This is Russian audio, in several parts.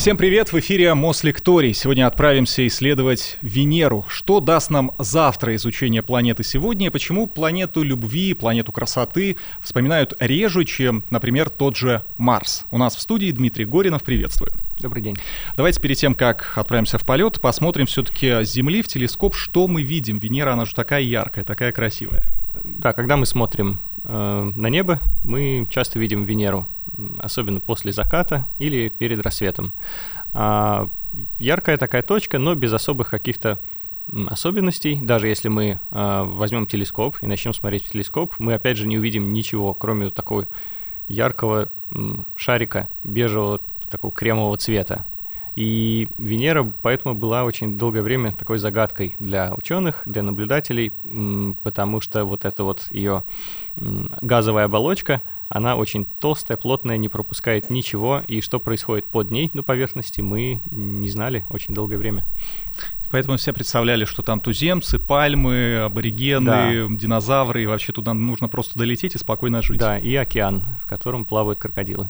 Всем привет! В эфире Мослекторий. Сегодня отправимся исследовать Венеру. Что даст нам завтра изучение планеты сегодня и почему планету любви, планету красоты вспоминают реже, чем, например, тот же Марс. У нас в студии Дмитрий Горинов. Приветствую. Добрый день. Давайте перед тем, как отправимся в полет, посмотрим все-таки с Земли в телескоп, что мы видим. Венера, она же такая яркая, такая красивая. Да, когда мы смотрим э, на небо, мы часто видим Венеру особенно после заката или перед рассветом. А, яркая такая точка, но без особых каких-то особенностей. Даже если мы а, возьмем телескоп и начнем смотреть в телескоп, мы опять же не увидим ничего, кроме такого яркого шарика бежевого такого кремового цвета. И Венера поэтому была очень долгое время такой загадкой для ученых, для наблюдателей, потому что вот эта вот ее газовая оболочка, она очень толстая, плотная, не пропускает ничего, и что происходит под ней на поверхности, мы не знали очень долгое время. Поэтому все представляли, что там туземцы, пальмы, аборигены, да. динозавры, и вообще туда нужно просто долететь и спокойно жить. Да, и океан, в котором плавают крокодилы.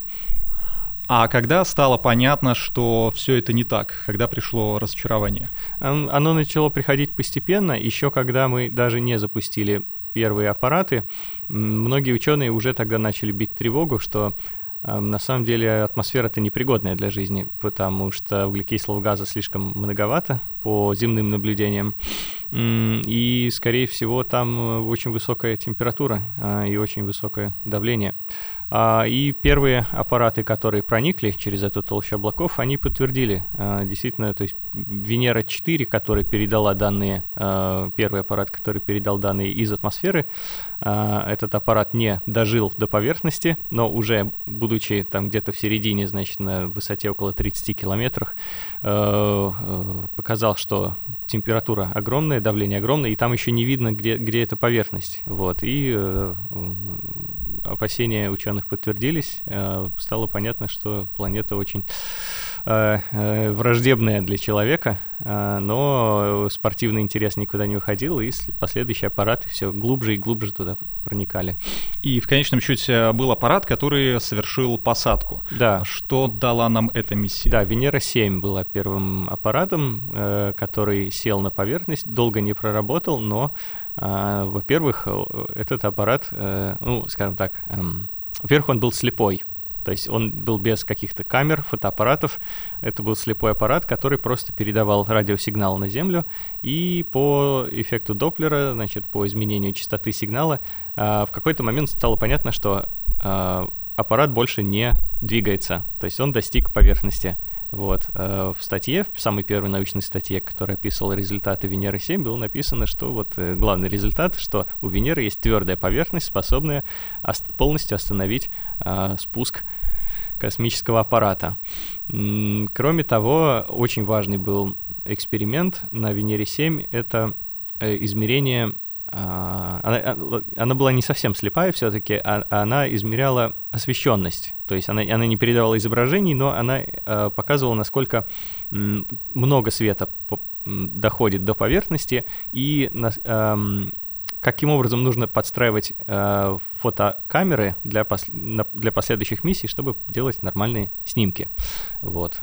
А когда стало понятно, что все это не так, когда пришло разочарование? Оно начало приходить постепенно, еще когда мы даже не запустили первые аппараты, многие ученые уже тогда начали бить тревогу, что на самом деле атмосфера это непригодная для жизни, потому что углекислого газа слишком многовато по земным наблюдениям, и, скорее всего, там э, очень высокая температура а, и очень высокое давление. А, и первые аппараты, которые проникли через эту толщу облаков, они подтвердили а, действительно, то есть Венера-4, которая передала данные, а, первый аппарат, который передал данные из атмосферы, этот аппарат не дожил до поверхности, но уже будучи там где-то в середине, значит, на высоте около 30 километров, показал, что температура огромная, давление огромное, и там еще не видно, где, где эта поверхность. Вот, и э, опасения ученых данных подтвердились, э, стало понятно, что планета очень э, э, враждебная для человека, но спортивный интерес никуда не уходил, и последующие аппараты все глубже и глубже туда проникали. И в конечном счете был аппарат, который совершил посадку. Да. Что дала нам эта миссия? Да, Венера-7 была первым аппаратом, который сел на поверхность, долго не проработал, но, во-первых, этот аппарат, ну, скажем так, эм, во-первых, он был слепой. То есть он был без каких-то камер, фотоаппаратов. Это был слепой аппарат, который просто передавал радиосигнал на Землю. И по эффекту Доплера, значит, по изменению частоты сигнала, э, в какой-то момент стало понятно, что э, аппарат больше не двигается. То есть он достиг поверхности. Вот. Э, в статье, в самой первой научной статье, которая описывала результаты Венеры-7, было написано, что вот э, главный результат, что у Венеры есть твердая поверхность, способная полностью остановить э, спуск космического аппарата. Кроме того, очень важный был эксперимент на Венере-7, это измерение а, она, а, она была не совсем слепая все-таки, а, она измеряла освещенность. То есть она, она не передавала изображений, но она а, показывала, насколько много света доходит до поверхности и а, каким образом нужно подстраивать фотокамеры для, пос для последующих миссий, чтобы делать нормальные снимки. Вот.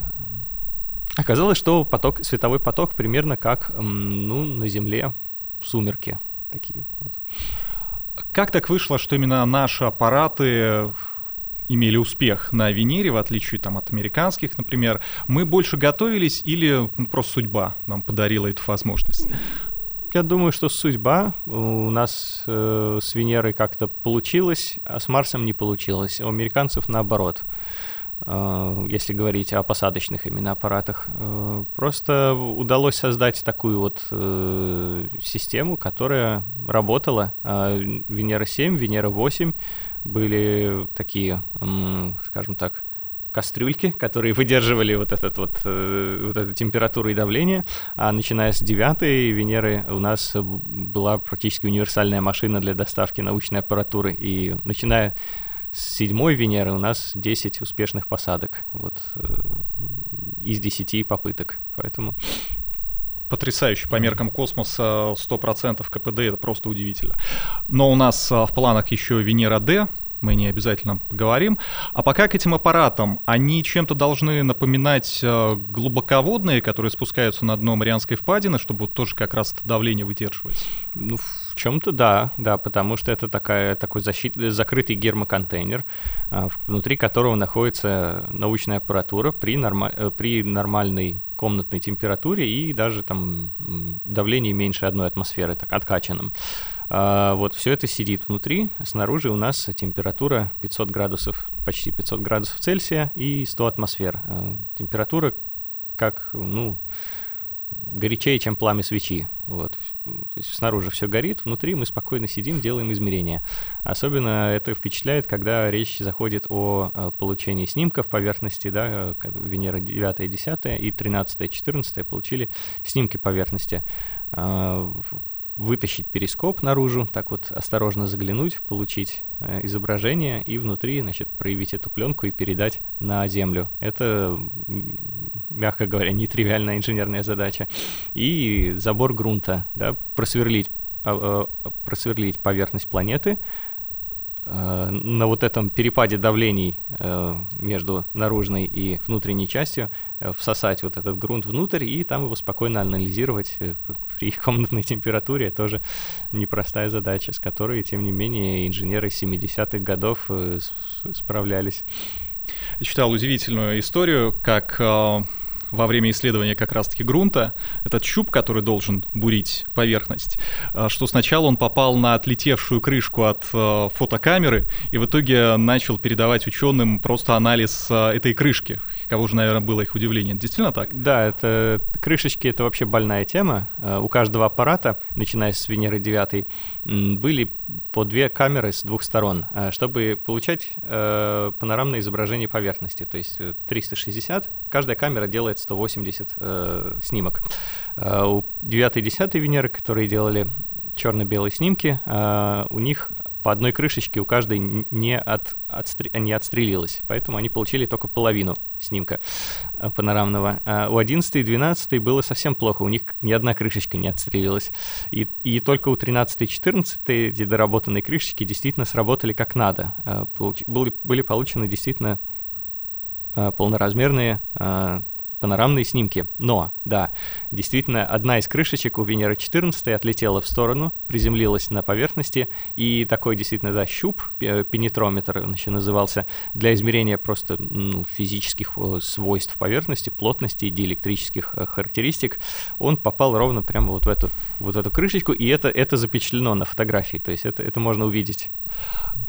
Оказалось, что поток, световой поток примерно как ну, на Земле в сумерке такие вот. Как так вышло, что именно наши аппараты имели успех на Венере, в отличие там, от американских, например, мы больше готовились или ну, просто судьба нам подарила эту возможность? Я думаю, что судьба у нас э, с Венерой как-то получилось, а с Марсом не получилось. У американцев наоборот. Э, если говорить о посадочных именно аппаратах. Э, просто удалось создать такую вот э, систему, которая работала. Венера-7, Венера-8 были такие, скажем так, кастрюльки, которые выдерживали вот, этот вот, вот эту температуру и давление. А начиная с девятой Венеры у нас была практически универсальная машина для доставки научной аппаратуры. И начиная с седьмой Венеры у нас 10 успешных посадок вот, э, из 10 попыток. Поэтому потрясающе по меркам космоса 100% КПД, это просто удивительно. Но у нас а, в планах еще Венера D, мы не обязательно поговорим. А пока к этим аппаратам, они чем-то должны напоминать э, глубоководные, которые спускаются на дно Марианской впадины, чтобы вот тоже как раз это давление выдерживать? Ну, в чем-то да, да, потому что это такая, такой защит, закрытый гермоконтейнер, э, внутри которого находится научная аппаратура при, норма, э, при нормальной комнатной температуре и даже там давлении меньше одной атмосферы, так откачанном. А, вот все это сидит внутри, снаружи у нас температура 500 градусов, почти 500 градусов Цельсия и 100 атмосфер. А, температура как, ну, горячее, чем пламя свечи. Вот. То есть снаружи все горит, внутри мы спокойно сидим, делаем измерения. Особенно это впечатляет, когда речь заходит о получении снимков поверхности, да, Венера 9, 10 и 13, 14 получили снимки поверхности а, вытащить перископ наружу, так вот осторожно заглянуть, получить э, изображение и внутри, значит, проявить эту пленку и передать на Землю. Это, мягко говоря, нетривиальная инженерная задача. И забор грунта, да, просверлить, э, просверлить поверхность планеты, на вот этом перепаде давлений э, между наружной и внутренней частью э, всосать вот этот грунт внутрь и там его спокойно анализировать при комнатной температуре. Тоже непростая задача, с которой, тем не менее, инженеры 70-х годов справлялись. Я читал удивительную историю, как во время исследования как раз-таки грунта, этот щуп, который должен бурить поверхность, э, что сначала он попал на отлетевшую крышку от э, фотокамеры и в итоге начал передавать ученым просто анализ э, этой крышки. Кого же, наверное, было их удивление. действительно так? Да, это крышечки — это вообще больная тема. У каждого аппарата, начиная с Венеры 9, были по две камеры с двух сторон, чтобы получать панорамное изображение поверхности, то есть 360. Каждая камера делает 180 э, снимок. Э, у 9 и 10 Венеры, которые делали черно-белые снимки, э, у них по одной крышечке у каждой не, от, отстр... не отстрелилось, поэтому они получили только половину снимка э, панорамного. А у 11 и 12 было совсем плохо, у них ни одна крышечка не отстрелилась. И, и только у 13 и 14 эти доработанные крышечки действительно сработали как надо. Э, получ... были, были получены действительно полноразмерные панорамные снимки. Но, да, действительно, одна из крышечек у Венеры 14 отлетела в сторону, приземлилась на поверхности, и такой действительно, да, щуп, пенетрометр он еще назывался, для измерения просто ну, физических э, свойств поверхности, плотности диэлектрических э, характеристик, он попал ровно прямо вот в эту, вот эту крышечку, и это, это запечатлено на фотографии, то есть это, это можно увидеть.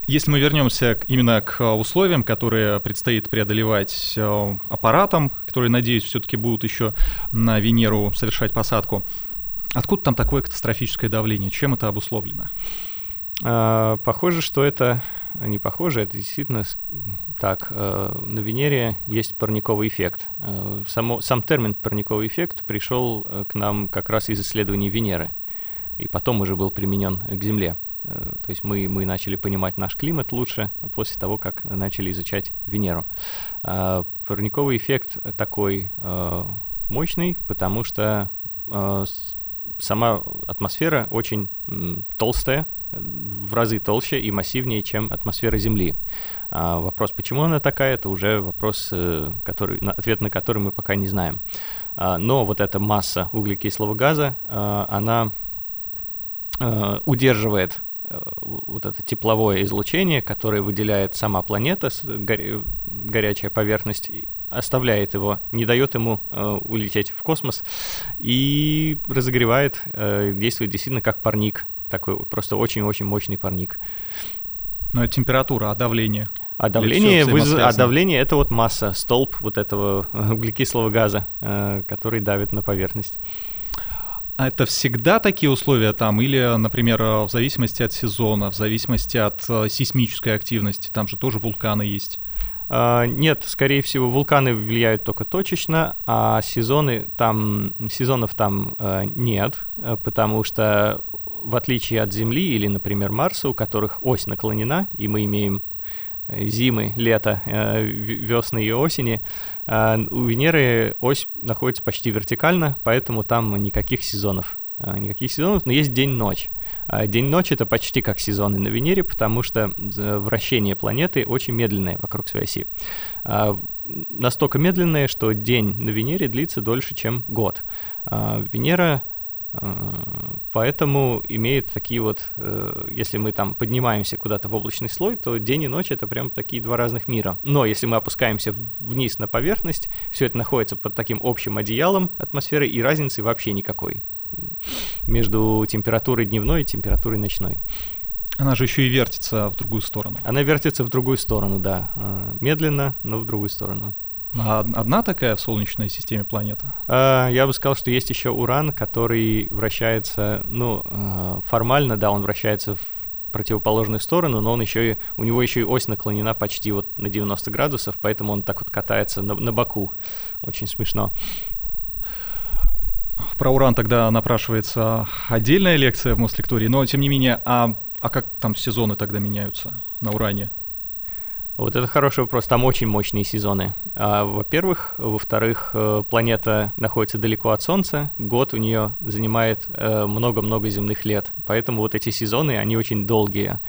Если мы вернемся именно к условиям, которые предстоит преодолевать э, аппаратам, которые, надеюсь, все-таки будут еще на Венеру совершать посадку, откуда там такое катастрофическое давление? Чем это обусловлено? А, похоже, что это не похоже, это действительно так. Э, на Венере есть парниковый эффект. Э, само, сам термин парниковый эффект пришел к нам как раз из исследований Венеры, и потом уже был применен к Земле. Э, то есть мы, мы начали понимать наш климат лучше после того, как начали изучать Венеру. А парниковый эффект такой э, мощный, потому что э, сама атмосфера очень толстая, в разы толще и массивнее, чем атмосфера Земли. А вопрос, почему она такая, это уже вопрос, который, ответ на который мы пока не знаем. А, но вот эта масса углекислого газа, она удерживает вот это тепловое излучение, которое выделяет сама планета, горя горячая поверхность, оставляет его, не дает ему э, улететь в космос и разогревает, э, действует действительно как парник, такой просто очень-очень мощный парник. Ну, это температура, а давление? А давление, выз... а давление это вот масса, столб вот этого углекислого газа, э, который давит на поверхность. А это всегда такие условия там? Или, например, в зависимости от сезона, в зависимости от э, сейсмической активности? Там же тоже вулканы есть. Uh, нет, скорее всего, вулканы влияют только точечно, а сезоны там, сезонов там uh, нет, э, потому что в отличие от Земли или, например, Марса, у которых ось наклонена, и мы имеем зимы, лета, э, весны и осени. А у Венеры ось находится почти вертикально, поэтому там никаких сезонов никаких сезонов, но есть день-ночь. День-ночь — это почти как сезоны на Венере, потому что вращение планеты очень медленное вокруг своей оси. Настолько медленное, что день на Венере длится дольше, чем год. Венера Э, поэтому имеет такие вот, э, если мы там поднимаемся куда-то в облачный слой, то день и ночь это прям такие два разных мира. Но если мы опускаемся вниз на поверхность, все это находится под таким общим одеялом атмосферы, и разницы вообще никакой между температурой дневной и температурой ночной. Она же еще и вертится в другую сторону. Она вертится в другую сторону, да. Э, медленно, но в другую сторону. А одна такая в Солнечной системе планета? А, я бы сказал, что есть еще Уран, который вращается, ну, а, формально, да, он вращается в противоположную сторону, но он еще и, у него еще и ось наклонена почти вот на 90 градусов, поэтому он так вот катается на, на боку. Очень смешно. Про уран тогда напрашивается отдельная лекция в Мослектории, но тем не менее, а, а как там сезоны тогда меняются на уране? Вот это хороший вопрос. Там очень мощные сезоны. А, во-первых. Во-вторых, э, планета находится далеко от Солнца. Год у нее занимает э, много-много земных лет. Поэтому вот эти сезоны, они очень долгие.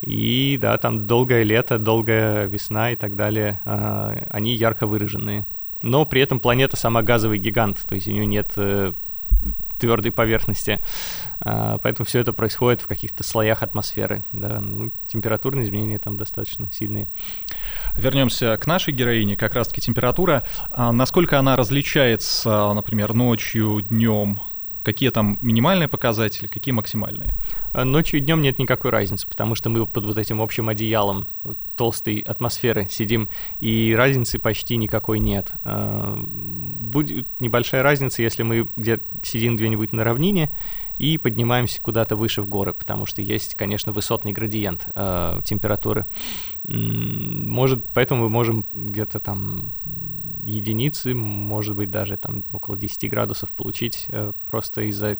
И да, там долгое лето, долгая весна и так далее. А, они ярко выраженные. Но при этом планета сама газовый гигант, то есть у нее нет э, твердой поверхности. А, поэтому все это происходит в каких-то слоях атмосферы. Да. Ну, температурные изменения там достаточно сильные. Вернемся к нашей героине, как раз-таки температура. А насколько она различается, например, ночью, днем? Какие там минимальные показатели, какие максимальные? А ночью и днем нет никакой разницы, потому что мы под вот этим общим одеялом толстой атмосферы сидим, и разницы почти никакой нет. А, будет небольшая разница, если мы где сидим где-нибудь на равнине, и поднимаемся куда-то выше в горы, потому что есть, конечно, высотный градиент э, температуры. Может, поэтому мы можем где-то там единицы, может быть, даже там около 10 градусов получить э, просто из-за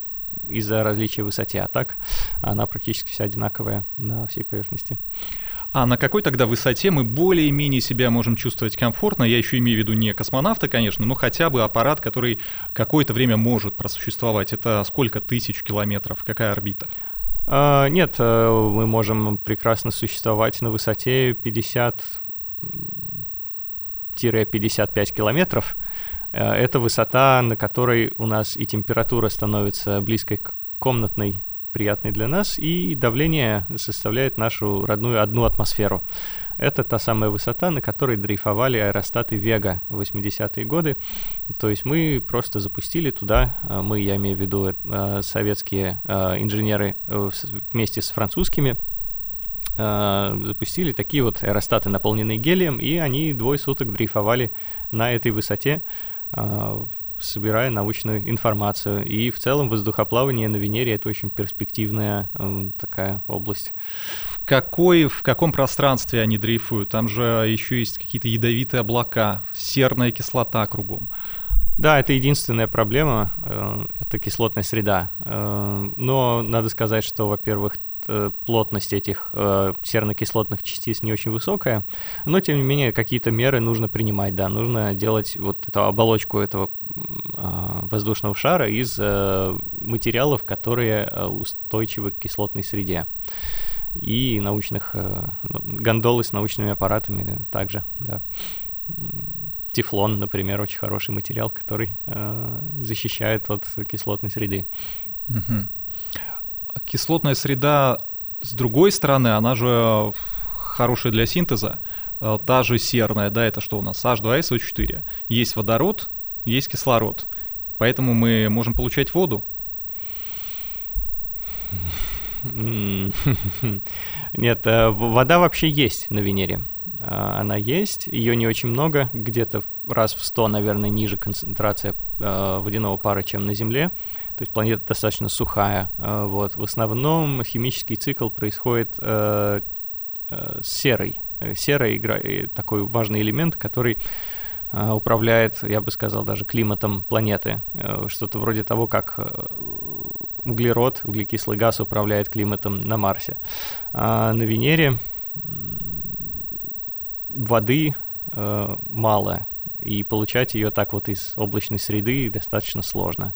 из-за различия в высоте, а так она практически вся одинаковая на всей поверхности. А на какой тогда высоте мы более-менее себя можем чувствовать комфортно? Я еще имею в виду не космонавта, конечно, но хотя бы аппарат, который какое-то время может просуществовать. Это сколько тысяч километров? Какая орбита? А, нет, э, мы можем прекрасно существовать на высоте 50 55 километров. Э, это высота, на которой у нас и температура становится близкой к комнатной приятный для нас, и давление составляет нашу родную одну атмосферу. Это та самая высота, на которой дрейфовали аэростаты Вега в 80-е годы. То есть мы просто запустили туда, а, мы, я имею в виду э, советские э, инженеры э, вместе с французскими, запустили такие вот аэростаты, наполненные гелием, и они двое суток дрейфовали на этой высоте собирая научную информацию. И в целом воздухоплавание на Венере — это очень перспективная э, такая область. В, какой, в каком пространстве они дрейфуют? Там же еще есть какие-то ядовитые облака, серная кислота кругом. Да, это единственная проблема, э, это кислотная среда. Э, но надо сказать, что, во-первых, плотность этих э, серно-кислотных частиц не очень высокая, но тем не менее какие-то меры нужно принимать, да, нужно делать вот эту оболочку этого э, воздушного шара из э, материалов, которые э, устойчивы к кислотной среде и научных э, гондолы с научными аппаратами также, да. Тефлон, например, очень хороший материал, который э, защищает от кислотной среды. Угу кислотная среда, с другой стороны, она же хорошая для синтеза. Э, та же серная, да, это что у нас? H2SO4. Есть водород, есть кислород. Поэтому мы можем получать воду. Нет, э, вода вообще есть на Венере. Э, она есть, ее не очень много, где-то раз в 100, наверное, ниже концентрация водяного пара, чем на Земле. То есть планета достаточно сухая. Э, вот. В основном химический цикл происходит э, э, с серой. Серая игра такой важный элемент, который управляет, я бы сказал, даже климатом планеты. Что-то вроде того, как углерод, углекислый газ управляет климатом на Марсе. А на Венере воды мало, и получать ее так вот из облачной среды достаточно сложно.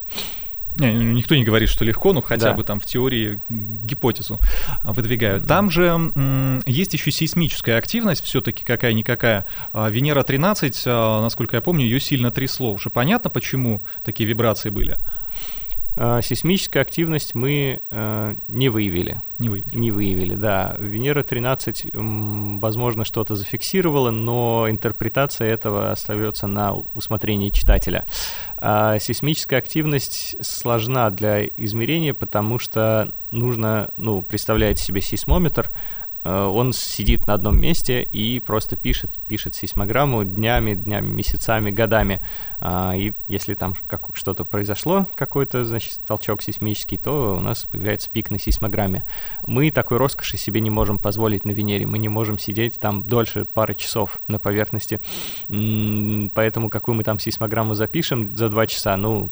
Не, ну, никто не говорит, что легко, но хотя да. бы там в теории гипотезу выдвигают. Там же м, есть еще сейсмическая активность, все-таки какая-никакая. А Венера 13, а, насколько я помню, ее сильно трясло. Уже понятно, почему такие вибрации были? Э, сейсмическая активность мы э, не выявили. Не выявили. Не выявили, да. Венера 13, возможно, что-то зафиксировала, но интерпретация этого остается на усмотрении читателя. А сейсмическая активность сложна для измерения, потому что нужно, ну, представляете себе сейсмометр, он сидит на одном месте и просто пишет, пишет сейсмограмму днями, днями, месяцами, годами. А, и если там как что-то произошло, какой-то, значит, толчок сейсмический, то у нас появляется пик на сейсмограмме. Мы такой роскоши себе не можем позволить на Венере. Мы не можем сидеть там дольше пары часов на поверхности. Поэтому какую мы там сейсмограмму запишем за два часа, ну,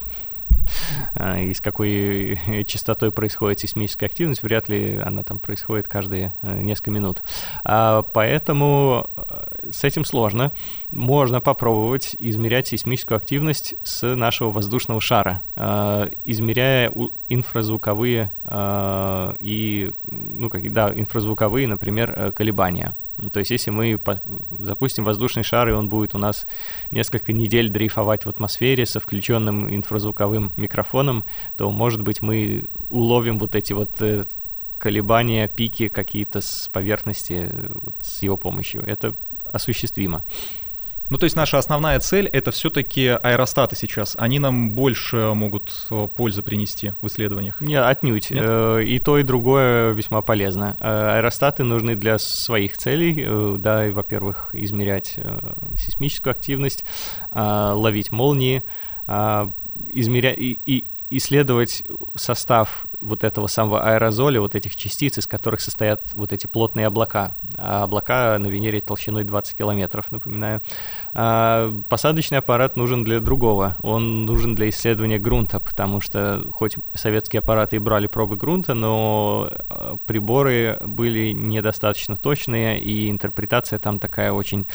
и с какой частотой происходит сейсмическая активность, вряд ли она там происходит каждые э, несколько минут. А, поэтому э, с этим сложно. Можно попробовать измерять сейсмическую активность с нашего воздушного шара, а, измеряя инфразвуковые и, ну, как, да, инфразвуковые, например, э, колебания. То есть если мы запустим воздушный шар, и он будет у нас несколько недель дрейфовать в атмосфере со включенным инфразвуковым микрофоном, то, может быть, мы уловим вот эти вот э, колебания, пики какие-то с поверхности э, вот, с его помощью. Это осуществимо. Ну, то есть наша основная цель — это все-таки аэростаты сейчас. Они нам больше могут э, пользы принести в исследованиях. Нет, отнюдь. Нет? Э, и то, и другое весьма полезно. Э, аэростаты нужны для своих целей. Да, и, во-первых, измерять сейсмическую активность, ловить молнии, измерять и, и исследовать состав вот этого самого аэрозоля, вот этих частиц, из которых состоят вот эти плотные облака. А облака на Венере толщиной 20 километров, напоминаю. А посадочный аппарат нужен для другого. Он нужен для исследования грунта, потому что хоть советские аппараты и брали пробы грунта, но а, приборы были недостаточно точные, и интерпретация там такая очень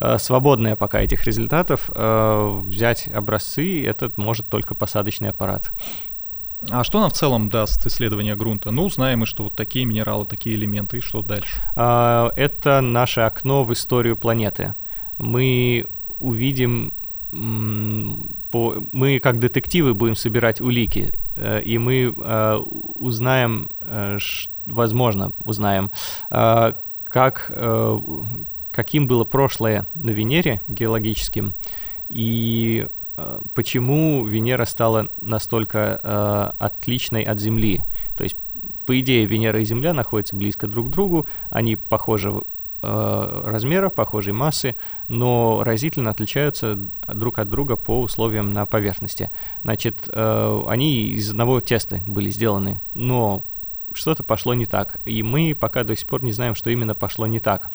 а, свободная пока этих результатов. А, взять образцы, это может только посадочный аппарат. А что нам в целом даст исследование грунта? Ну, знаем мы, что вот такие минералы, такие элементы, и что дальше? А, это наше окно в историю планеты. Мы увидим по, мы как детективы будем собирать улики, э, и мы э, узнаем, э, возможно, узнаем, как, каким было прошлое на Венере геологическим, и почему Венера стала настолько э, отличной от Земли. То есть, по идее, Венера и Земля находятся близко друг к другу, они похожи э, размера, похожей массы, но разительно отличаются друг от друга по условиям на поверхности. Значит, э, они из одного теста были сделаны, но что-то пошло не так. И мы пока до сих пор не знаем, что именно пошло не так.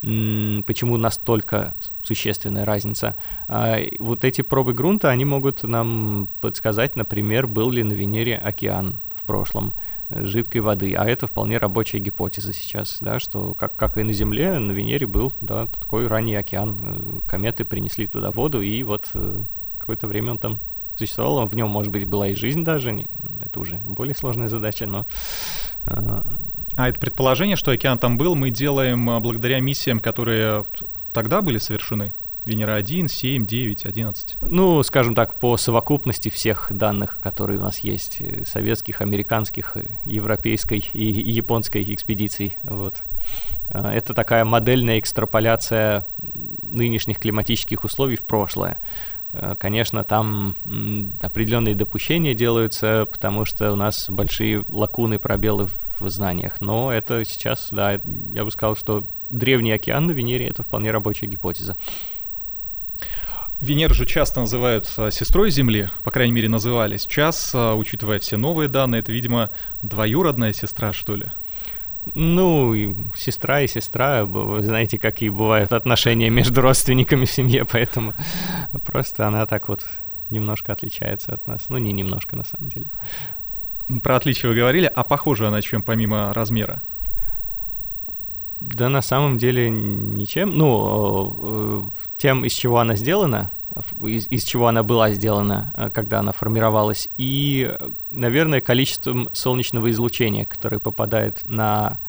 Почему настолько существенная разница. А вот эти пробы грунта, они могут нам подсказать, например, был ли на Венере океан в прошлом жидкой воды. А это вполне рабочая гипотеза сейчас, да, что как, как и на Земле, на Венере был да, такой ранний океан. Кометы принесли туда воду, и вот э, какое-то время он там существовало, в нем, может быть, была и жизнь даже, это уже более сложная задача, но... А, а это предположение, что океан там был, мы делаем а, благодаря миссиям, которые тогда были совершены? Венера-1, 7, 9, 11? Ну, скажем так, по совокупности всех данных, которые у нас есть, э, советских, американских, э, европейской и японской экспедиций, вот. А, это такая модельная экстраполяция нынешних климатических условий в прошлое. Э, конечно, там определенные допущения делаются, потому что у нас большие лакуны, пробелы в знаниях. Но это сейчас, да, я бы сказал, что древний океан на Венере — это вполне рабочая гипотеза. Венеру же часто называют э, сестрой Земли, по крайней мере, называли. Сейчас, э, учитывая все новые данные, это, видимо, двоюродная сестра, что ли? Ну, и сестра и сестра, вы знаете, какие бывают отношения между родственниками в семье, поэтому просто она так вот немножко отличается от нас. Ну, не немножко, на самом деле. Про отличие вы говорили, а похожа она чем помимо размера? Да на самом деле ничем. Ну, э, тем, из чего она сделана, из, из чего она была сделана, э, когда она формировалась, и, наверное, количеством солнечного излучения, которое попадает на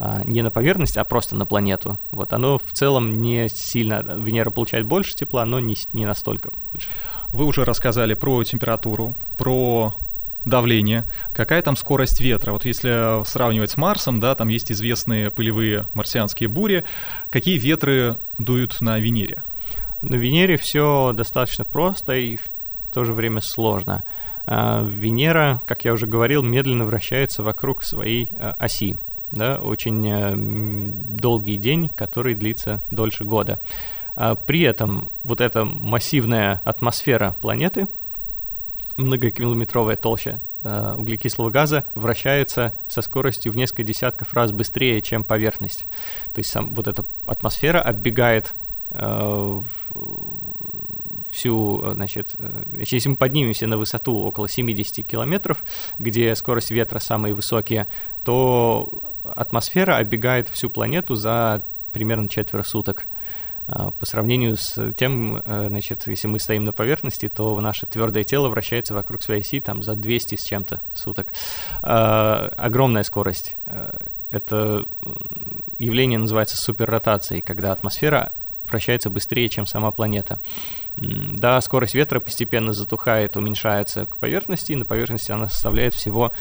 а, не на поверхность, а просто на планету. Вот оно в целом не сильно, Венера получает больше тепла, но не, не настолько больше. Вы уже рассказали про температуру, про давление, какая там скорость ветра. Вот если сравнивать с Марсом, да, там есть известные пылевые марсианские бури. Какие ветры дуют на Венере? На Венере все достаточно просто и в то же время сложно. А, Венера, как я уже говорил, медленно вращается вокруг своей а, оси. Да, очень э, долгий день, который длится дольше года. А, при этом вот эта массивная атмосфера планеты, многокилометровая толща э, углекислого газа вращается со скоростью в несколько десятков раз быстрее, чем поверхность. То есть сам, вот эта атмосфера оббегает э, всю, значит, э, если мы поднимемся на высоту около 70 километров, где скорость ветра самые высокие, то атмосфера оббегает всю планету за примерно четверо суток. По сравнению с тем, э, значит, если мы стоим на поверхности, то наше твердое тело вращается вокруг своей оси там за 200 с чем-то суток. Огромная скорость. Э, это явление называется суперротацией, когда атмосфера вращается быстрее, чем сама планета. Да, скорость ветра постепенно затухает, уменьшается к поверхности, и на поверхности она составляет всего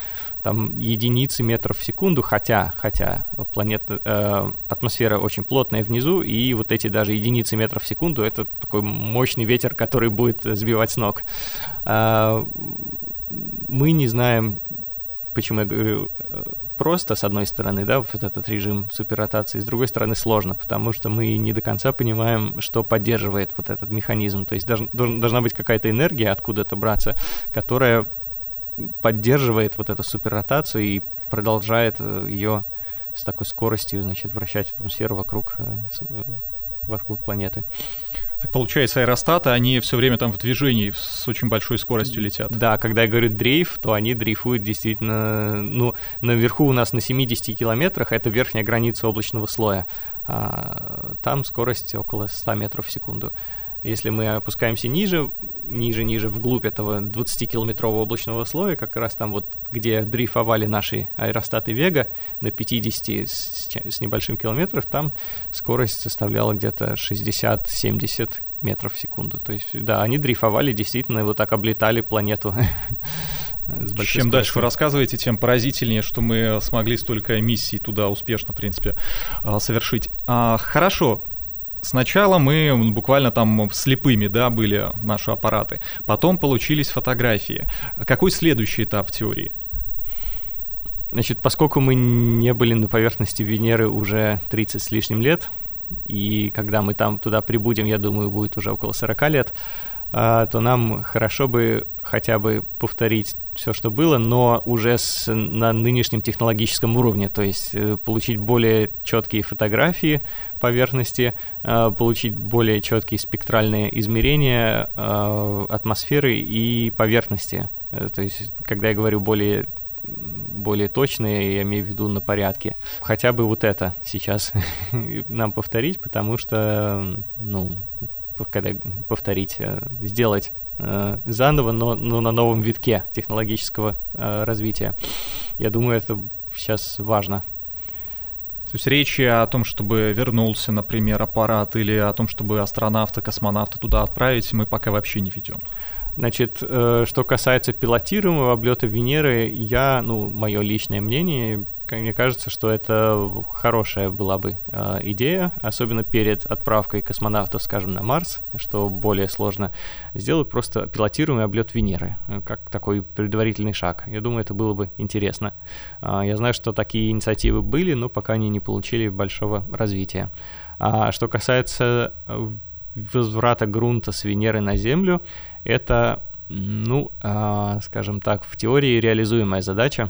там единицы метров в секунду, хотя, хотя планета, э, атмосфера очень плотная внизу, и вот эти даже единицы метров в секунду это такой мощный ветер, который будет сбивать с ног. Э, мы не знаем, почему я говорю э, просто, с одной стороны, да, вот этот режим суперротации, с другой стороны сложно, потому что мы не до конца понимаем, что поддерживает вот этот механизм. То есть должна быть какая-то энергия откуда-то браться, которая поддерживает вот эту суперротацию и продолжает э, ее с такой скоростью, значит, вращать атмосферу вокруг, э, вокруг планеты. Так получается, аэростаты, они все время там в движении с очень большой скоростью летят. Да, когда я говорю дрейф, то они дрейфуют действительно, ну, наверху у нас на 70 километрах, это верхняя граница облачного слоя, а, там скорость около 100 метров в секунду. Если мы опускаемся ниже, ниже, ниже, вглубь этого 20-километрового облачного слоя, как раз там вот, где дрейфовали наши аэростаты Вега на 50 с, с небольшим километров, там скорость составляла где-то 60-70 метров в секунду. То есть, да, они дрейфовали, действительно, вот так облетали планету. Чем скоростью. дальше вы рассказываете, тем поразительнее, что мы смогли столько миссий туда успешно, в принципе, а, совершить. А, хорошо, Сначала мы буквально там слепыми, да, были наши аппараты. Потом получились фотографии. Какой следующий этап в теории? Значит, поскольку мы не были на поверхности Венеры уже 30 с лишним лет, и когда мы там туда прибудем, я думаю, будет уже около 40 лет, то нам хорошо бы хотя бы повторить все, что было, но уже с, на нынешнем технологическом уровне, то есть э, получить более четкие фотографии поверхности, э, получить более четкие спектральные измерения э, атмосферы и поверхности. То есть, когда я говорю более более точные, я имею в виду на порядке. Хотя бы вот это сейчас нам повторить, потому что, ну, когда повторить, сделать Э, заново, но, но на новом витке технологического э, развития. Я думаю, это сейчас важно. То есть речи о том, чтобы вернулся, например, аппарат, или о том, чтобы астронавта, космонавта туда отправить, мы пока вообще не ведем. Значит, э, что касается пилотируемого облета Венеры, я, ну, мое личное мнение, мне кажется, что это хорошая была бы э, идея, особенно перед отправкой космонавтов, скажем, на Марс, что более сложно сделать просто пилотируемый облет Венеры, э, как такой предварительный шаг. Я думаю, это было бы интересно. Э, я знаю, что такие инициативы были, но пока они не получили большого развития. А что касается возврата грунта с Венеры на Землю, это, ну, э, скажем так, в теории реализуемая задача.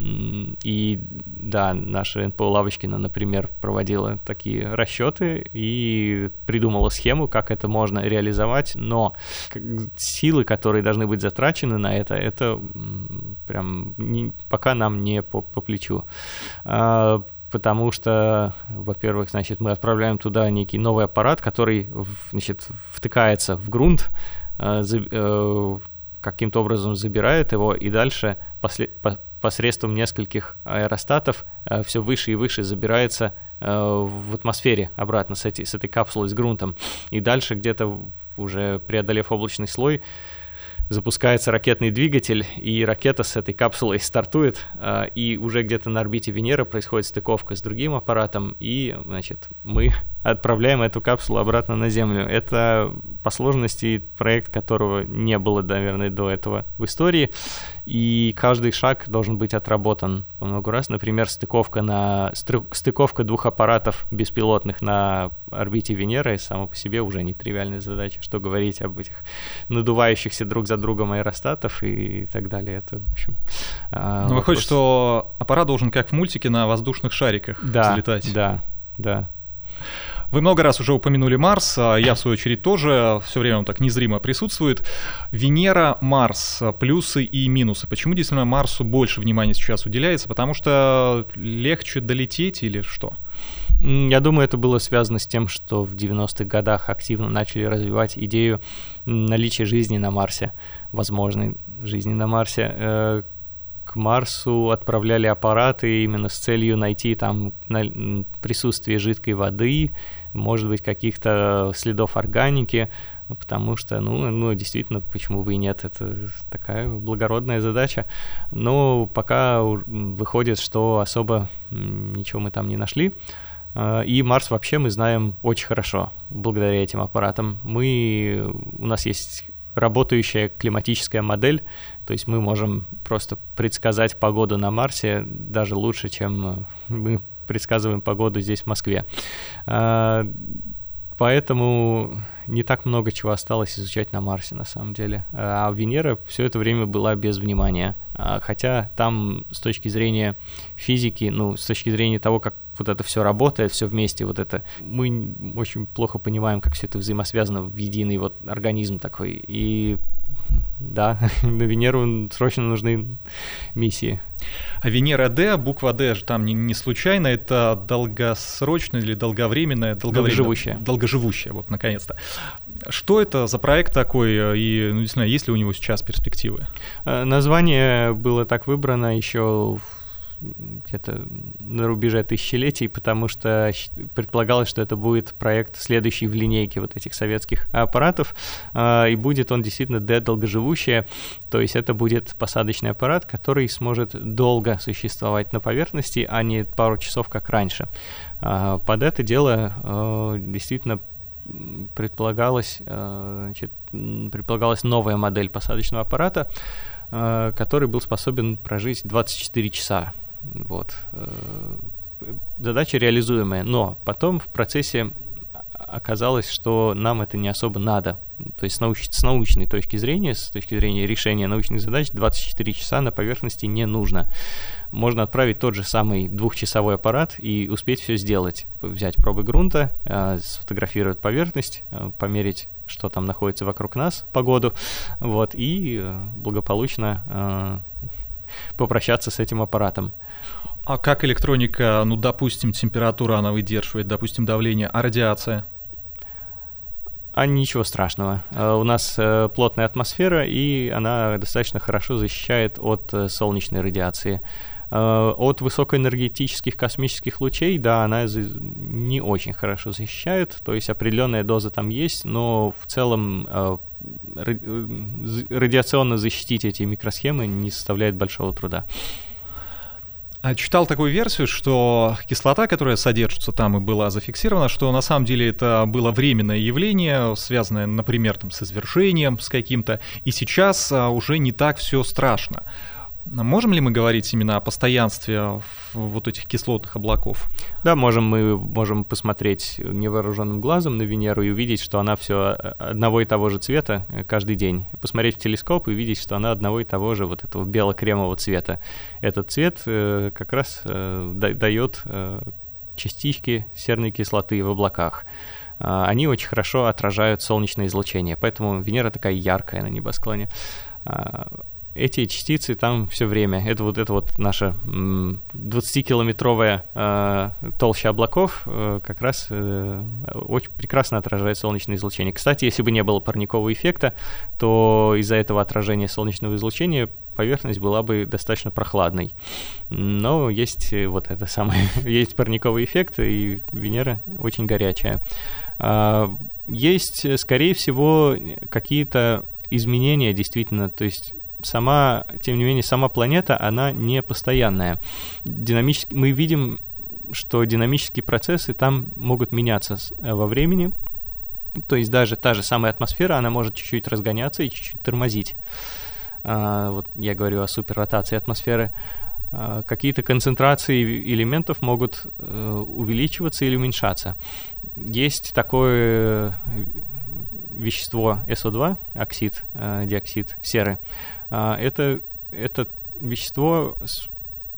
И да, наша НПО Лавочкина, например, проводила такие расчеты и придумала схему, как это можно реализовать, но силы, которые должны быть затрачены на это, это прям не, пока нам не по, по плечу. А, потому что, во-первых, значит, мы отправляем туда некий новый аппарат, который, значит, втыкается в грунт, э, э, каким-то образом забирает его, и дальше после, по, посредством нескольких аэростатов э, все выше и выше забирается в атмосфере обратно с, эти, с этой капсулой с грунтом. И дальше где-то уже преодолев облачный слой, запускается ракетный двигатель, и ракета с этой капсулой стартует, а, и уже где-то на орбите Венеры происходит стыковка с другим аппаратом, и, значит, мы отправляем эту капсулу обратно на Землю. Это по сложности проект, которого не было, наверное, до этого в истории, и каждый шаг должен быть отработан по много раз. Например, стыковка, на, стыковка двух аппаратов беспилотных на орбите Венеры само по себе уже нетривиальная задача. Что говорить об этих надувающихся друг за другом аэростатов и так далее. Это, в общем, а, Но выходит, что аппарат должен, как в мультике, на воздушных шариках да, взлетать. Да, да. Вы много раз уже упомянули Марс, а я в свою очередь тоже все время он так незримо присутствует. Венера, Марс, плюсы и минусы. Почему действительно Марсу больше внимания сейчас уделяется? Потому что легче долететь или что? Я думаю, это было связано с тем, что в 90-х годах активно начали развивать идею наличия жизни на Марсе, возможной жизни на Марсе э, Марсу отправляли аппараты именно с целью найти там присутствие жидкой воды, может быть, каких-то следов органики, потому что, ну, ну, действительно, почему бы и нет, это такая благородная задача. Но пока выходит, что особо ничего мы там не нашли. А, и Марс вообще мы знаем очень хорошо благодаря этим аппаратам. Мы, у нас есть работающая климатическая модель, то есть мы можем просто предсказать погоду на Марсе даже лучше, чем мы предсказываем погоду здесь, в Москве. А, поэтому не так много чего осталось изучать на Марсе, на самом деле. А Венера все это время была без внимания. А, хотя там с точки зрения физики, ну, с точки зрения того, как вот это все работает, все вместе, вот это, мы очень плохо понимаем, как все это взаимосвязано в единый вот организм такой. И да, на Венеру срочно нужны миссии. А Венера Д, буква Д же там не, не случайно, это долгосрочная или долговременная, долговременная долгоживущая. Долгоживущая, вот наконец-то. Что это за проект такой, и, ну, не знаю, есть ли у него сейчас перспективы? Э, название было так выбрано еще в где-то на рубеже тысячелетий, потому что предполагалось, что это будет проект следующий в линейке вот этих советских аппаратов, а, и будет он действительно долгоживущий, то есть это будет посадочный аппарат, который сможет долго существовать на поверхности, а не пару часов, как раньше. А, под это дело а, действительно предполагалось, значит, предполагалась новая модель посадочного аппарата, который был способен прожить 24 часа вот. Э, задача реализуемая, но потом в процессе оказалось, что нам это не особо надо. То есть с, науч с научной точки зрения, с точки зрения решения научных задач, 24 часа на поверхности не нужно. Можно отправить тот же самый двухчасовой аппарат и успеть все сделать. Взять пробы грунта, э, сфотографировать поверхность, э, померить что там находится вокруг нас, погоду, вот, и благополучно попрощаться с этим аппаратом. А как электроника, ну, допустим, температура она выдерживает, допустим, давление, а радиация? А ничего страшного. Э, у нас э, плотная атмосфера, и она достаточно хорошо защищает от э, солнечной радиации. От высокоэнергетических космических лучей, да, она не очень хорошо защищает, то есть определенная доза там есть, но в целом радиационно защитить эти микросхемы не составляет большого труда. А читал такую версию, что кислота, которая содержится там и была зафиксирована, что на самом деле это было временное явление, связанное, например, там, с извержением, с каким-то, и сейчас а, уже не так все страшно. Можем ли мы говорить именно о постоянстве вот этих кислотных облаков? Да, можем. Мы можем посмотреть невооруженным глазом на Венеру и увидеть, что она все одного и того же цвета э, каждый день. Посмотреть в телескоп и увидеть, что она одного и того же вот этого бело-кремового цвета. Этот цвет э, как раз э, дает частички серной кислоты в облаках они очень хорошо отражают солнечное излучение, поэтому Венера такая яркая на небосклоне. Эти частицы там все время. Это вот, это вот наша 20-километровая э, толща облаков э, как раз э, очень прекрасно отражает солнечное излучение. Кстати, если бы не было парникового эффекта, то из-за этого отражения солнечного излучения поверхность была бы достаточно прохладной. Но есть вот это самое, есть парниковый эффект, и Венера очень горячая. А, есть, скорее всего, какие-то изменения действительно, то есть сама, тем не менее, сама планета, она не постоянная. Динамически, мы видим, что динамические процессы там могут меняться э, во времени, то есть даже та же самая атмосфера, она может чуть-чуть разгоняться и чуть-чуть тормозить. А, вот я говорю о суперротации атмосферы. А, какие-то концентрации элементов могут э, увеличиваться или уменьшаться. Есть такое вещество СО2, оксид, э, диоксид серы. А, это, это вещество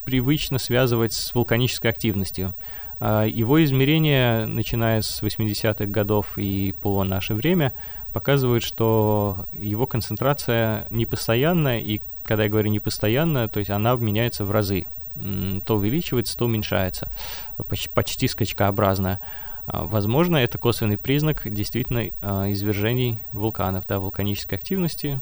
привычно связывать с вулканической активностью. Его измерения, начиная с 80-х годов и по наше время, показывают, что его концентрация непостоянная, и когда я говорю непостоянная, то есть она меняется в разы. То увеличивается, то уменьшается, почти, скачкообразно. А, возможно, это косвенный признак действительно а, извержений вулканов, да, вулканической активности.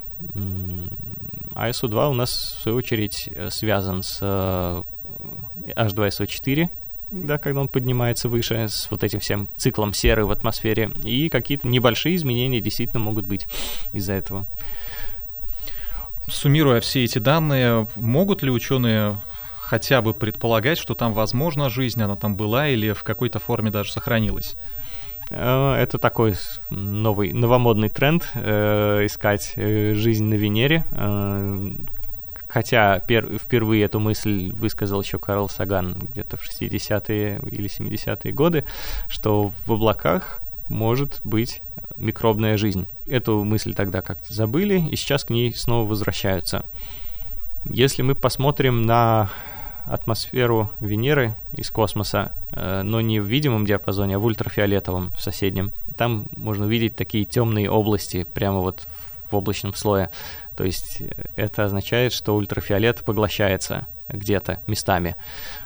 А СО2 у нас, в свою очередь, связан с H2SO4, да, когда он поднимается выше с вот этим всем циклом серы в атмосфере, и какие-то небольшие изменения действительно могут быть из-за этого. Суммируя все эти данные, могут ли ученые хотя бы предполагать, что там возможна жизнь, она там была или в какой-то форме даже сохранилась? Э, это такой новый, новомодный тренд э, искать э, жизнь на Венере. Э, Хотя пер, впервые эту мысль высказал еще Карл Саган где-то в 60-е или 70-е годы, что в облаках может быть микробная жизнь. Эту мысль тогда как-то забыли, и сейчас к ней снова возвращаются. Если мы посмотрим на атмосферу Венеры из космоса, э, но не в видимом диапазоне, а в ультрафиолетовом, в соседнем, там можно увидеть такие темные области прямо вот в облачном слое. То есть э, это означает, что ультрафиолет поглощается где-то местами.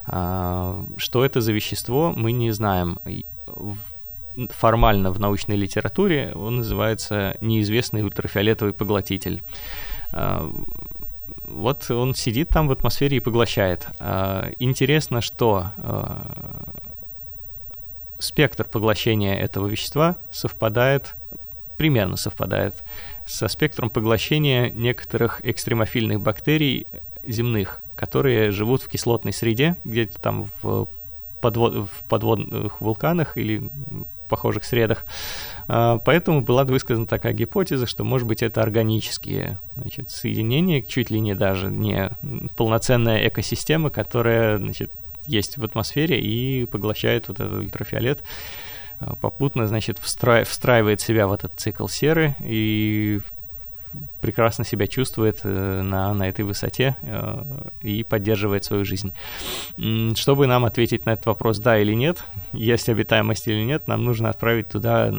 А, что это за вещество, мы не знаем. Формально в научной литературе он называется неизвестный ультрафиолетовый поглотитель. А, вот он сидит там в атмосфере и поглощает. А, интересно, что спектр поглощения этого вещества совпадает, примерно совпадает со спектром поглощения некоторых экстремофильных бактерий земных, которые живут в кислотной среде, где-то там в, подвод, в подводных вулканах или похожих средах. А, поэтому была высказана такая гипотеза, что, может быть, это органические значит, соединения, чуть ли не даже не полноценная экосистема, которая значит, есть в атмосфере и поглощает вот этот ультрафиолет. Э, попутно, значит, встра... встраивает себя в этот цикл серы и прекрасно себя чувствует э, на, на этой высоте э, и поддерживает свою жизнь. Чтобы нам ответить на этот вопрос, да или нет, есть обитаемость или нет, нам нужно отправить туда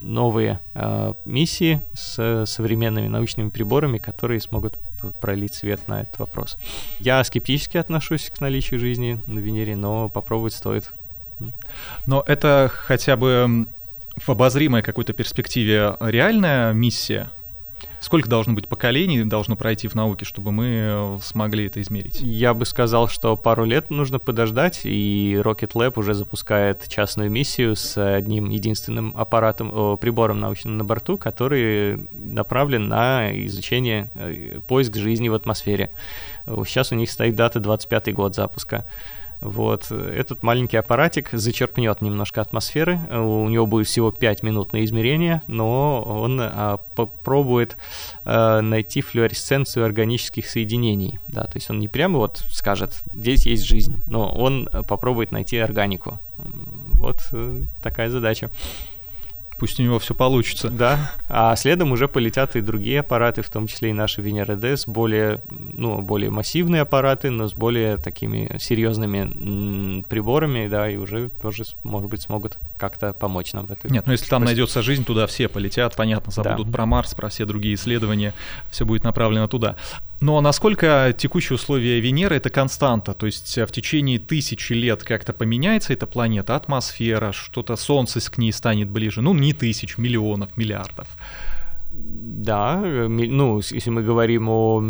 новые э, миссии с современными научными приборами, которые смогут пролить свет на этот вопрос. Я скептически отношусь к наличию жизни на Венере, но попробовать стоит. Но это хотя бы в обозримой какой-то перспективе реальная миссия? Сколько должно быть поколений, должно пройти в науке, чтобы мы смогли это измерить? Я бы сказал, что пару лет нужно подождать, и Rocket Lab уже запускает частную миссию с одним единственным аппаратом, прибором научным на борту, который направлен на изучение, э, поиск жизни в атмосфере. Сейчас у них стоит дата 25 год запуска. Вот. Этот маленький аппаратик зачерпнет немножко атмосферы. У него будет всего 5 минут на измерение, но он а, попробует а, найти флуоресценцию органических соединений. Да, то есть он не прямо вот скажет, здесь есть жизнь, но он попробует найти органику. Вот э, такая задача. Пусть у него все получится. Да. А следом уже полетят и другие аппараты, в том числе и наши Венера Д, с более, ну, более массивные аппараты, но с более такими серьезными приборами, да, и уже тоже, может быть, смогут как-то помочь нам в этой. Нет, ну если там найдется жизнь, туда все полетят, понятно, забудут да. про Марс, про все другие исследования, все будет направлено туда. Но насколько текущие условия Венеры — это константа? То есть в течение тысячи лет как-то поменяется эта планета, атмосфера, что-то Солнце к ней станет ближе? Ну, не тысяч, миллионов, миллиардов. Да, ну, если мы говорим о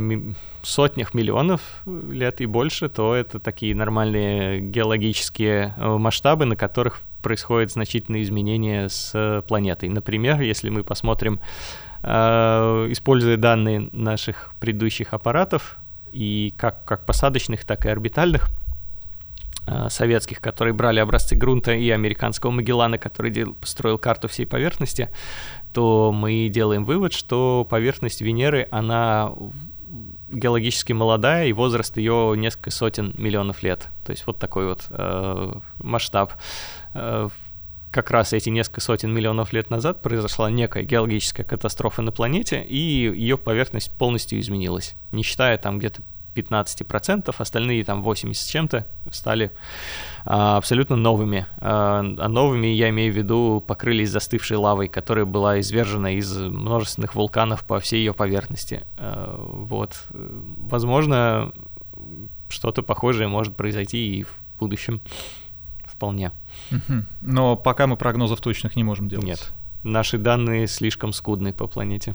сотнях миллионов лет и больше, то это такие нормальные геологические э, масштабы, на которых происходят значительные изменения с планетой. Например, если мы посмотрим, э, используя данные наших предыдущих аппаратов, и как, как посадочных, так и орбитальных, э, советских, которые брали образцы грунта, и американского Магеллана, который дел, построил карту всей поверхности, то мы делаем вывод, что поверхность Венеры, она геологически молодая, и возраст ее несколько сотен миллионов лет. То есть вот такой вот э, масштаб. Э, как раз эти несколько сотен миллионов лет назад произошла некая геологическая катастрофа на планете, и ее поверхность полностью изменилась, не считая там где-то 15%, остальные там 80 с чем-то стали а, абсолютно новыми. А, а новыми я имею в виду покрылись застывшей лавой, которая была извержена из множественных вулканов по всей ее поверхности. А, вот. Возможно, что-то похожее может произойти и в будущем вполне. Но пока мы прогнозов точных не можем делать. Нет. Наши данные слишком скудны по планете.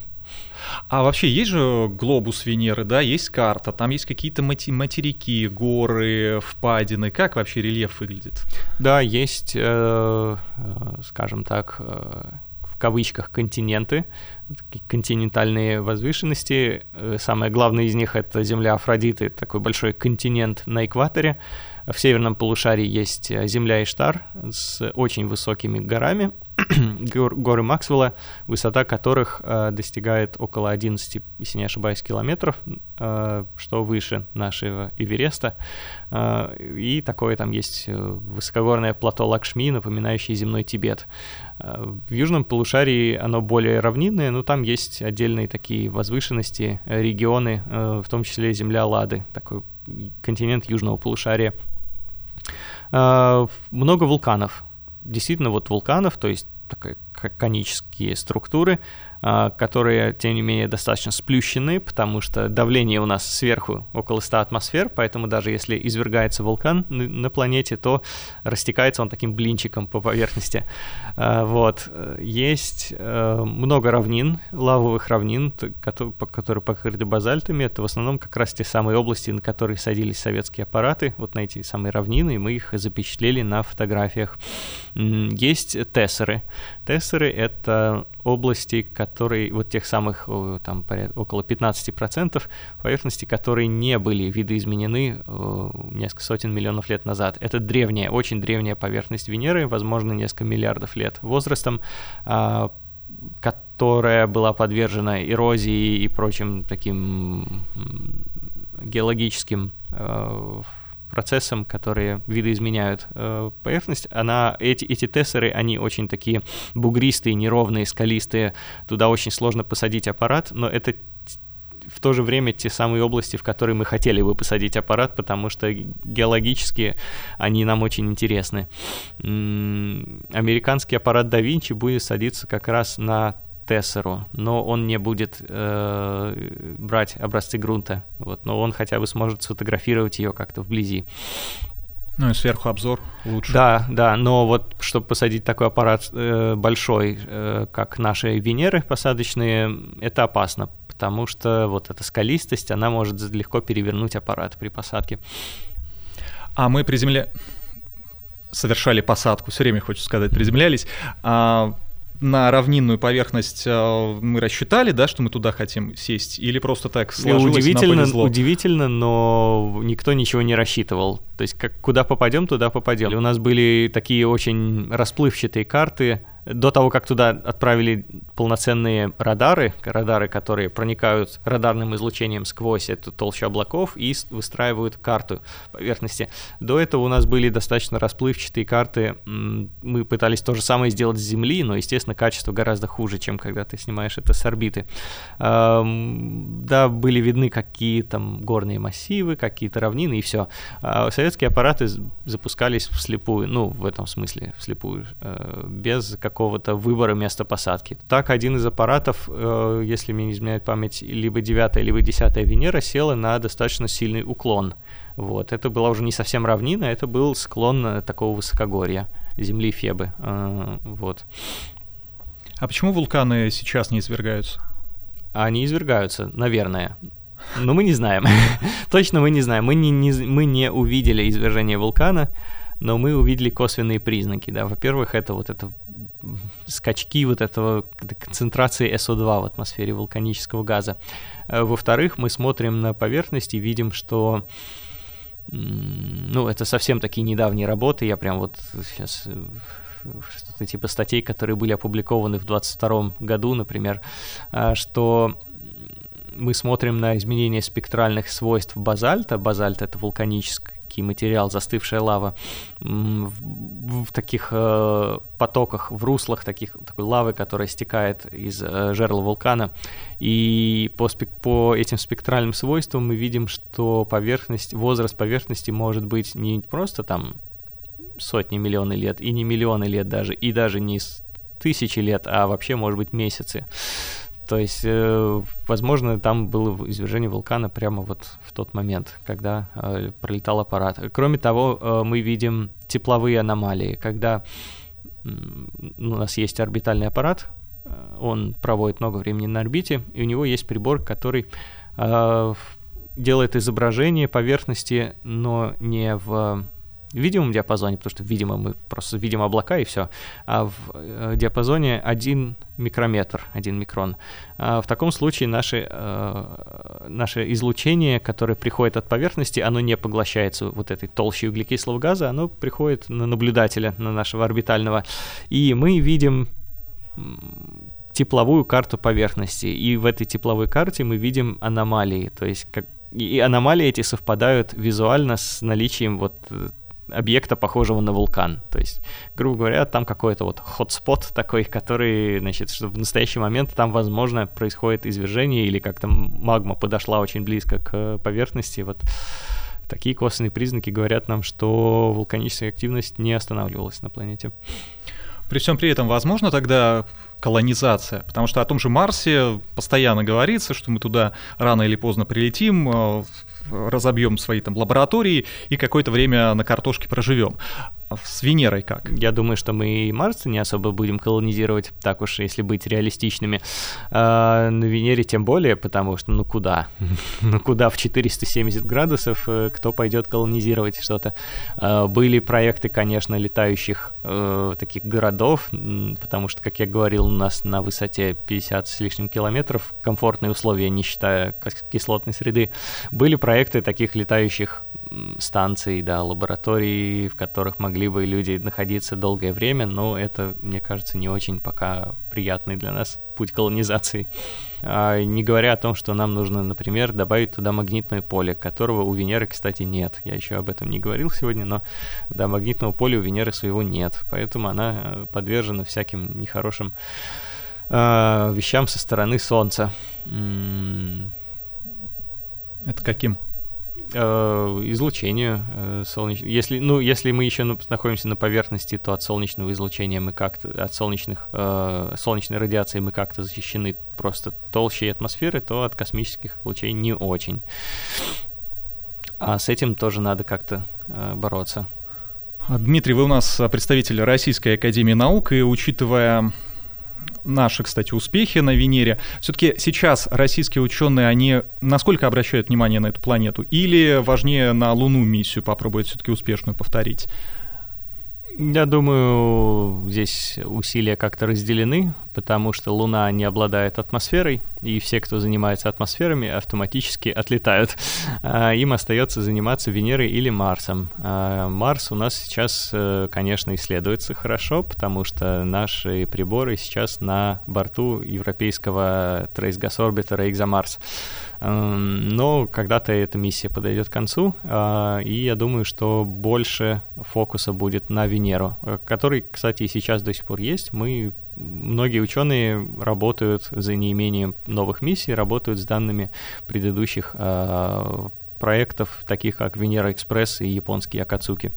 А вообще есть же глобус Венеры, да, есть карта, там есть какие-то материки, горы, впадины. Как вообще рельеф выглядит? Да, есть, э, э, скажем так, э, в кавычках континенты, континентальные возвышенности. Самое главное из них это земля Афродиты, такой большой континент на экваторе. В северном полушарии есть земля Иштар с очень высокими горами, горы Максвелла, высота которых э, достигает около 11, если не ошибаюсь, километров, э, что выше нашего Эвереста. Э, и такое там есть э, высокогорное плато Лакшми, напоминающее земной Тибет. Э, в южном полушарии оно более равнинное, но там есть отдельные такие возвышенности, регионы, э, в том числе земля Лады, такой континент южного полушария. Э, много вулканов, действительно вот вулканов, то есть такая конические структуры, а, которые, тем не менее, достаточно сплющены, потому что давление у нас сверху около 100 атмосфер, поэтому даже если извергается вулкан на планете, то растекается он таким блинчиком по поверхности. А, вот. Есть э, много равнин, лавовых равнин, которые покрыты базальтами. Это в основном как раз те самые области, на которые садились советские аппараты, вот на эти самые равнины, и мы их запечатлели на фотографиях. Есть тессеры. Тессеры — это области, которые, вот тех самых, там, около 15% поверхности, которые не были видоизменены несколько сотен миллионов лет назад. Это древняя, очень древняя поверхность Венеры, возможно, несколько миллиардов лет возрастом, а, которая была подвержена эрозии и прочим таким геологическим э, процессам, которые видоизменяют э, поверхность, она, эти, эти тессеры, они очень такие бугристые, неровные, скалистые, туда очень сложно посадить аппарат, но это в то же время те самые области, в которые мы хотели бы посадить аппарат, потому что геологически они нам очень интересны. Американский аппарат Da Vinci будет садиться как раз на Тессеру, но он не будет э, брать образцы грунта, вот, но он хотя бы сможет сфотографировать ее как-то вблизи. Ну и сверху обзор лучше. Да, да, но вот чтобы посадить такой аппарат э, большой, э, как наши Венеры посадочные, это опасно, потому что вот эта скалистость, она может легко перевернуть аппарат при посадке. А мы приземля... совершали посадку, все время хочу сказать, приземлялись. А на равнинную поверхность э, мы рассчитали, да, что мы туда хотим сесть, или просто так сложилось, удивительно, нам повезло? Удивительно, но никто ничего не рассчитывал. То есть как, куда попадем, туда попадем. У нас были такие очень расплывчатые карты, до того, как туда отправили полноценные радары, радары, которые проникают радарным излучением сквозь эту толщу облаков и выстраивают карту поверхности. До этого у нас были достаточно расплывчатые карты. Мы пытались то же самое сделать с Земли, но, естественно, качество гораздо хуже, чем когда ты снимаешь это с орбиты. Да, были видны какие там горные массивы, какие-то равнины и все. А советские аппараты запускались вслепую, ну, в этом смысле, вслепую, э, без какого какого-то выбора места посадки. Так, один из аппаратов, э, если мне не изменяет память, либо девятая, либо десятая Венера села на достаточно сильный уклон. Вот. Это была уже не совсем равнина, это был склон такого высокогорья Земли Фебы. Вот. А почему вулканы сейчас не извергаются? Они извергаются, наверное. Но мы не знаем. Точно мы не знаем. Мы не, не, мы не увидели извержение вулкана, но мы увидели косвенные признаки. Да. Во-первых, это вот это скачки вот этого концентрации СО2 в атмосфере вулканического газа. Э, во-вторых, мы смотрим на поверхность и видим, что ну, это совсем такие недавние работы, я прям вот сейчас э, что-то типа статей, которые были опубликованы в 2022 году, например, а, что мы смотрим на изменение спектральных свойств базальта. Базальт — это вулканический материал, застывшая лава, в, в таких э, потоках, в руслах таких, такой лавы, которая стекает из э, жерла вулкана. И по, спек, по этим спектральным свойствам мы видим, что поверхность, возраст поверхности может быть не просто там сотни миллионы лет, и не миллионы лет даже, и даже не тысячи лет, а вообще, может быть, месяцы. То есть, э, возможно, там было извержение вулкана прямо вот в тот момент, когда э, пролетал аппарат. Кроме того, э, мы видим тепловые аномалии, когда у нас есть орбитальный аппарат, э, он проводит много времени на орбите, и у него есть прибор, который э, делает изображение поверхности, но не в видимом диапазоне, потому что, видимо, мы просто видим облака и все, а в э, диапазоне 1 микрометр, 1 микрон. А в таком случае наше, э, наше излучение, которое приходит от поверхности, оно не поглощается вот этой толщей углекислого газа, оно приходит на наблюдателя, на нашего орбитального, и мы видим тепловую карту поверхности, и в этой тепловой карте мы видим аномалии, то есть как и аномалии эти совпадают визуально с наличием вот э, объекта, похожего на вулкан. То есть, грубо говоря, там какой-то вот хотспот такой, который, значит, что в настоящий момент там, возможно, происходит извержение или как-то магма подошла очень близко к поверхности. Вот такие косвенные признаки говорят нам, что вулканическая активность не останавливалась на планете. При всем при этом, возможно тогда колонизация, потому что о том же Марсе постоянно говорится, что мы туда рано или поздно прилетим, э, разобьем свои там лаборатории и какое-то время на картошке проживем. С Венерой как? Я думаю, что мы и Марс не особо будем колонизировать, так уж если быть реалистичными. А на Венере тем более, потому что ну куда? ну куда в 470 градусов э, кто пойдет колонизировать что-то? А, были проекты, конечно, летающих э, таких городов, потому что, как я говорил, у нас на высоте 50 с лишним километров комфортные условия, не считая кислотной среды. Были проекты таких летающих станций, да, лабораторий, в которых могли бы люди находиться долгое время, но это, мне кажется, не очень пока приятный для нас путь колонизации. А, не говоря о том, что нам нужно, например, добавить туда магнитное поле, которого у Венеры, кстати, нет. Я еще об этом не говорил сегодня, но да, магнитного поля у Венеры своего нет, поэтому она э, подвержена всяким нехорошим э, вещам со стороны Солнца. Это каким? Э, излучению э, солнечного. Если, ну, если мы еще находимся на поверхности, то от солнечного излучения мы как-то, от солнечных, э, солнечной радиации мы как-то защищены просто толщей атмосферы, то от космических лучей не очень. А с этим тоже надо как-то э, бороться. Дмитрий, вы у нас представитель Российской Академии Наук, и учитывая наши, кстати, успехи на Венере. Все-таки сейчас российские ученые, они насколько обращают внимание на эту планету? Или важнее на Луну миссию попробовать все-таки успешную повторить? Я думаю, здесь усилия как-то разделены, потому что Луна не обладает атмосферой, и все, кто занимается атмосферами, автоматически отлетают. А, им остается заниматься Венерой или Марсом. А, Марс у нас сейчас, э, конечно, исследуется хорошо, потому что наши приборы сейчас на борту европейского трейсгас-орбитера ExoMars. Эм, но когда-то эта миссия подойдет к концу, а, и я думаю, что больше фокуса будет на Венеру, э, который, кстати, и сейчас до сих пор есть. Мы многие ученые работают за неимением новых миссий, работают с данными предыдущих а, проектов, таких как Венера Экспресс и японский Акацуки.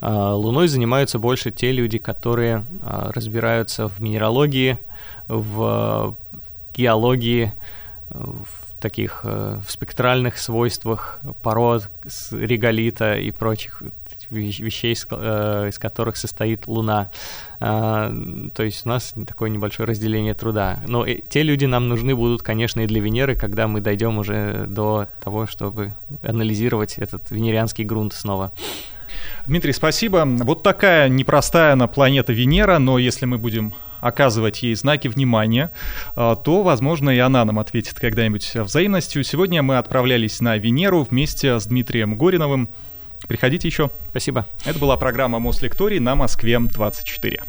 Луной занимаются больше те люди, которые разбираются в минералогии, в геологии, в таких в спектральных свойствах пород, реголита и прочих вещей, э, из которых состоит Луна. А, то есть у нас такое небольшое разделение труда. Но те люди нам нужны будут, конечно, и для Венеры, когда мы дойдем уже до того, чтобы анализировать этот венерианский грунт снова. Дмитрий, спасибо. Вот такая непростая она планета Венера, но если мы будем оказывать ей знаки внимания, а, то, возможно, и она нам ответит когда-нибудь взаимностью. Сегодня мы отправлялись на Венеру вместе с Дмитрием Гориновым. Приходите еще. Спасибо. Это была программа Мослекторий на Москве 24.